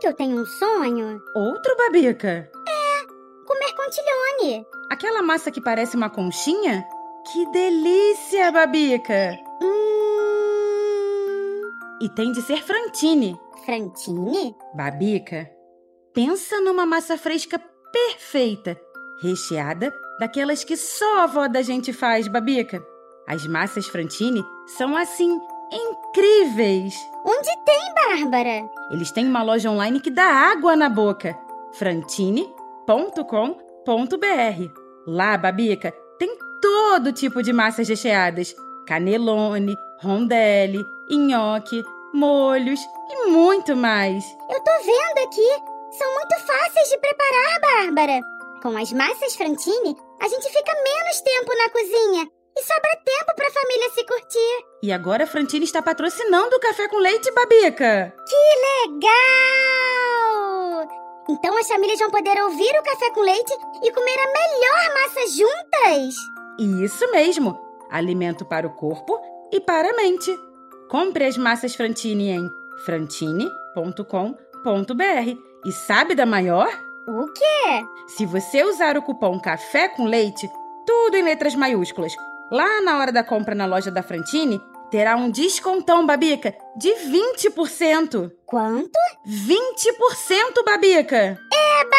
que eu tenho um sonho? Outro, Babica? Comer contilhone. Aquela massa que parece uma conchinha? Que delícia, Babica! Hum. E tem de ser frantine. Frantine? Babica, pensa numa massa fresca perfeita, recheada daquelas que só a avó da gente faz, Babica. As massas frantine são assim incríveis. Onde tem, Bárbara? Eles têm uma loja online que dá água na boca. frantine.com.br. Lá, Babica, tem todo tipo de massas recheadas: canelone, rondelli, nhoque, molhos e muito mais. Eu tô vendo aqui. São muito fáceis de preparar, Bárbara. Com as massas Frantine, a gente fica menos tempo na cozinha e sobra tempo pra família se curtir. E agora a Frantine está patrocinando o café com leite, Babica. Legal! Então as famílias vão poder ouvir o café com leite e comer a melhor massa juntas. Isso mesmo! Alimento para o corpo e para a mente. Compre as massas Frantine em frantine.com.br. E sabe da maior? O quê? Se você usar o cupom Café com Leite, tudo em letras maiúsculas, lá na hora da compra na loja da Frantine, terá um descontão, Babica, de 20%. Quanto? 20%, Babica! Eba!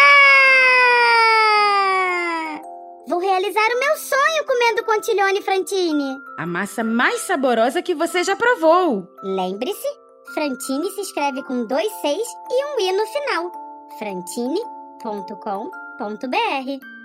Vou realizar o meu sonho comendo contilhone Frantine. A massa mais saborosa que você já provou. Lembre-se, Frantine se escreve com dois seis e um i no final. frantine.com.br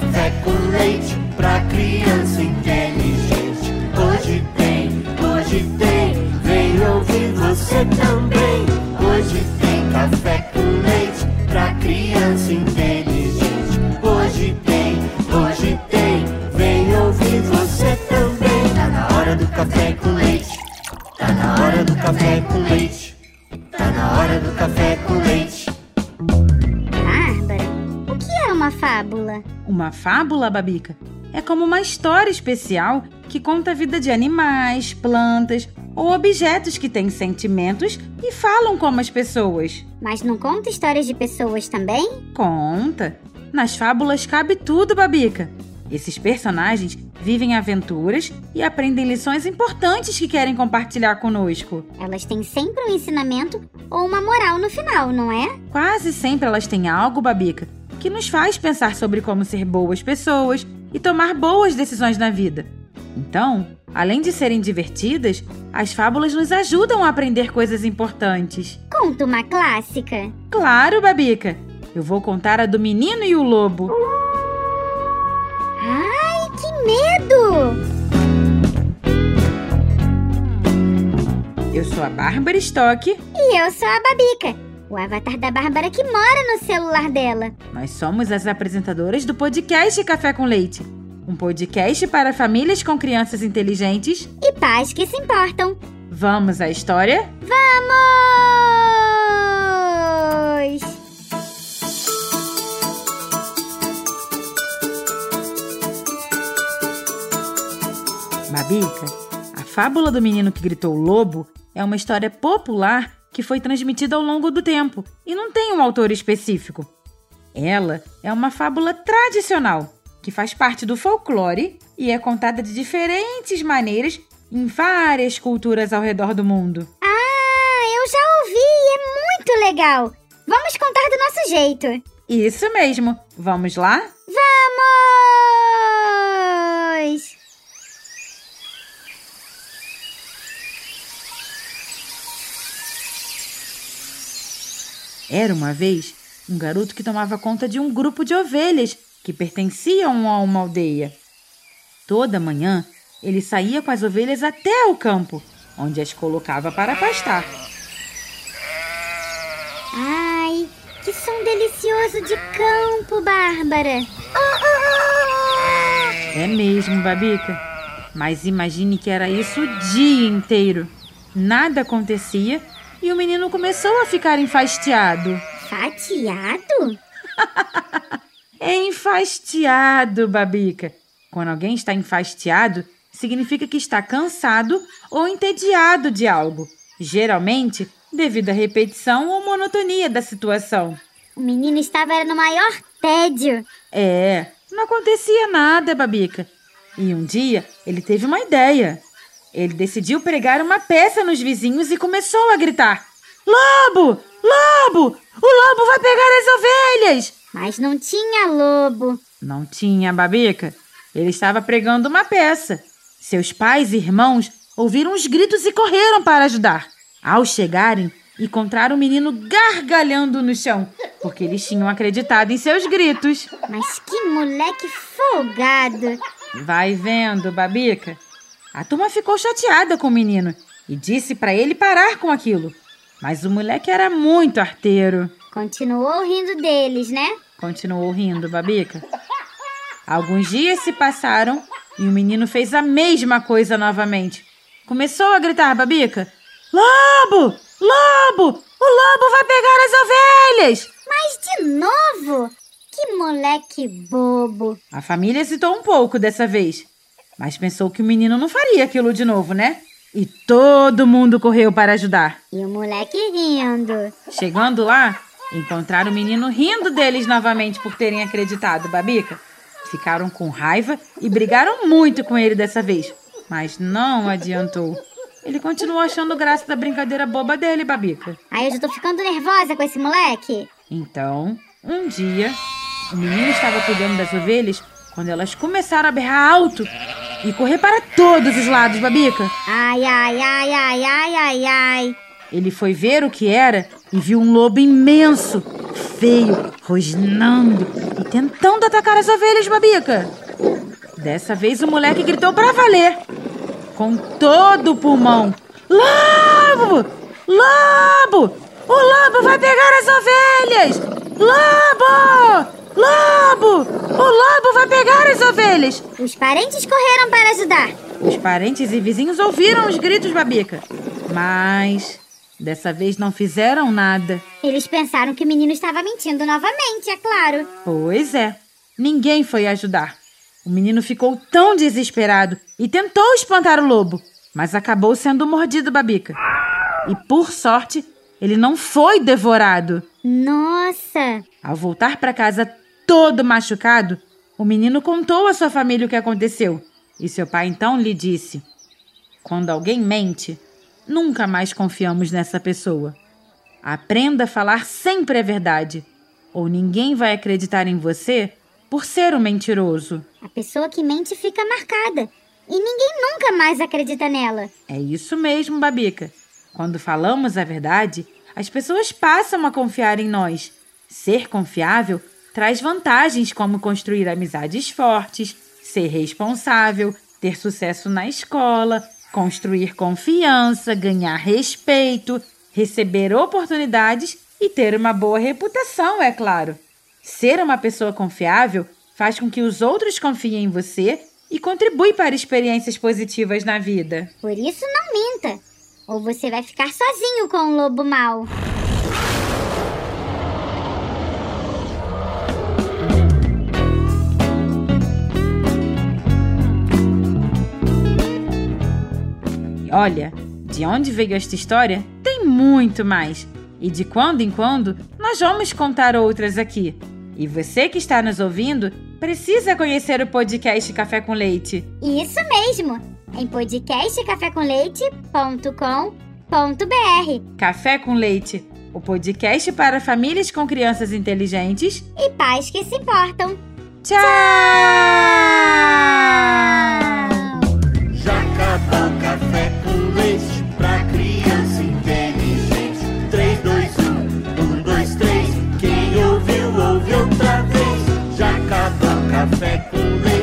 café com leite pra criança inteligente. Hoje tem, hoje tem, vem ouvir você também. Hoje tem café com leite pra criança inteligente. Uma fábula, Babica, é como uma história especial que conta a vida de animais, plantas ou objetos que têm sentimentos e falam como as pessoas. Mas não conta histórias de pessoas também? Conta! Nas fábulas cabe tudo, Babica. Esses personagens vivem aventuras e aprendem lições importantes que querem compartilhar conosco. Elas têm sempre um ensinamento ou uma moral no final, não é? Quase sempre elas têm algo, Babica, que nos faz pensar sobre como ser boas pessoas e tomar boas decisões na vida. Então, além de serem divertidas, as fábulas nos ajudam a aprender coisas importantes. Conta uma clássica. Claro, Babica! Eu vou contar a do menino e o lobo. Ai, que medo! Eu sou a Bárbara Stock. E eu sou a Babica, o avatar da Bárbara que mora no celular dela. Nós somos as apresentadoras do podcast Café com Leite. Um podcast para famílias com crianças inteligentes. E pais que se importam. Vamos à história? Vamos! Babica, a fábula do menino que gritou lobo é uma história popular que foi transmitida ao longo do tempo e não tem um autor específico. Ela é uma fábula tradicional que faz parte do folclore e é contada de diferentes maneiras em várias culturas ao redor do mundo. Ah, eu já ouvi é muito legal. Vamos contar do nosso jeito. Isso mesmo. Vamos lá? Vamos! Era uma vez um garoto que tomava conta de um grupo de ovelhas que pertenciam a uma aldeia. Toda manhã ele saía com as ovelhas até o campo, onde as colocava para pastar. Ai, que som delicioso de campo, Bárbara. É mesmo, Babica. Mas imagine que era isso o dia inteiro. Nada acontecia e o menino começou a ficar enfastiado. Fatiado? Enfastiado, Babica. Quando alguém está enfastiado, significa que está cansado ou entediado de algo, geralmente devido à repetição ou monotonia da situação. O menino estava no maior tédio. É, não acontecia nada, Babica. E um dia ele teve uma ideia. Ele decidiu pregar uma peça nos vizinhos e começou a gritar: Lobo! Lobo! O lobo vai pegar as ovelhas! Mas não tinha lobo. Não tinha, Babica. Ele estava pregando uma peça. Seus pais e irmãos ouviram os gritos e correram para ajudar. Ao chegarem, encontraram o menino gargalhando no chão, porque eles tinham acreditado em seus gritos. Mas que moleque folgado. Vai vendo, Babica. A turma ficou chateada com o menino e disse para ele parar com aquilo. Mas o moleque era muito arteiro. Continuou rindo deles, né? Continuou rindo, Babica. Alguns dias se passaram e o menino fez a mesma coisa novamente. Começou a gritar, Babica: Lobo! Lobo! O lobo vai pegar as ovelhas! Mas de novo? Que moleque bobo. A família hesitou um pouco dessa vez, mas pensou que o menino não faria aquilo de novo, né? E todo mundo correu para ajudar. E o moleque rindo. Chegando lá, encontraram o menino rindo deles novamente por terem acreditado, Babica. Ficaram com raiva e brigaram muito com ele dessa vez, mas não adiantou. Ele continuou achando graça da brincadeira boba dele, Babica. Aí eu já tô ficando nervosa com esse moleque. Então, um dia, o menino estava cuidando das ovelhas quando elas começaram a berrar alto e correr para todos os lados, Babica. Ai, ai, ai, ai, ai, ai, ai. Ele foi ver o que era e viu um lobo imenso, feio, rosnando e tentando atacar as ovelhas, Babica. Dessa vez o moleque gritou para valer, com todo o pulmão: Lobo! Lobo! O lobo vai pegar as ovelhas! Lobo! Lobo! O lobo vai pegar as ovelhas! Os parentes correram para ajudar. Os parentes e vizinhos ouviram os gritos, Babica. Mas dessa vez não fizeram nada. Eles pensaram que o menino estava mentindo novamente, é claro. Pois é, ninguém foi ajudar. O menino ficou tão desesperado e tentou espantar o lobo, mas acabou sendo mordido, Babica. E por sorte, ele não foi devorado. Nossa! Ao voltar para casa todo machucado, o menino contou à sua família o que aconteceu. E seu pai então lhe disse: Quando alguém mente, nunca mais confiamos nessa pessoa. Aprenda a falar sempre a verdade, ou ninguém vai acreditar em você por ser um mentiroso. A pessoa que mente fica marcada. E ninguém nunca mais acredita nela. É isso mesmo, Babica. Quando falamos a verdade, as pessoas passam a confiar em nós. Ser confiável traz vantagens como construir amizades fortes, ser responsável, ter sucesso na escola, construir confiança, ganhar respeito, receber oportunidades e ter uma boa reputação, é claro. Ser uma pessoa confiável faz com que os outros confiem em você e contribui para experiências positivas na vida. Por isso, não minta. Ou você vai ficar sozinho com o lobo mau. Olha, de onde veio esta história, tem muito mais. E de quando em quando, nós vamos contar outras aqui. E você que está nos ouvindo, precisa conhecer o podcast Café com Leite. Isso mesmo! Em podcastcafécomleite.com.br Café com Leite, o podcast para famílias com crianças inteligentes. E pais que se importam. Tchau! Já secoli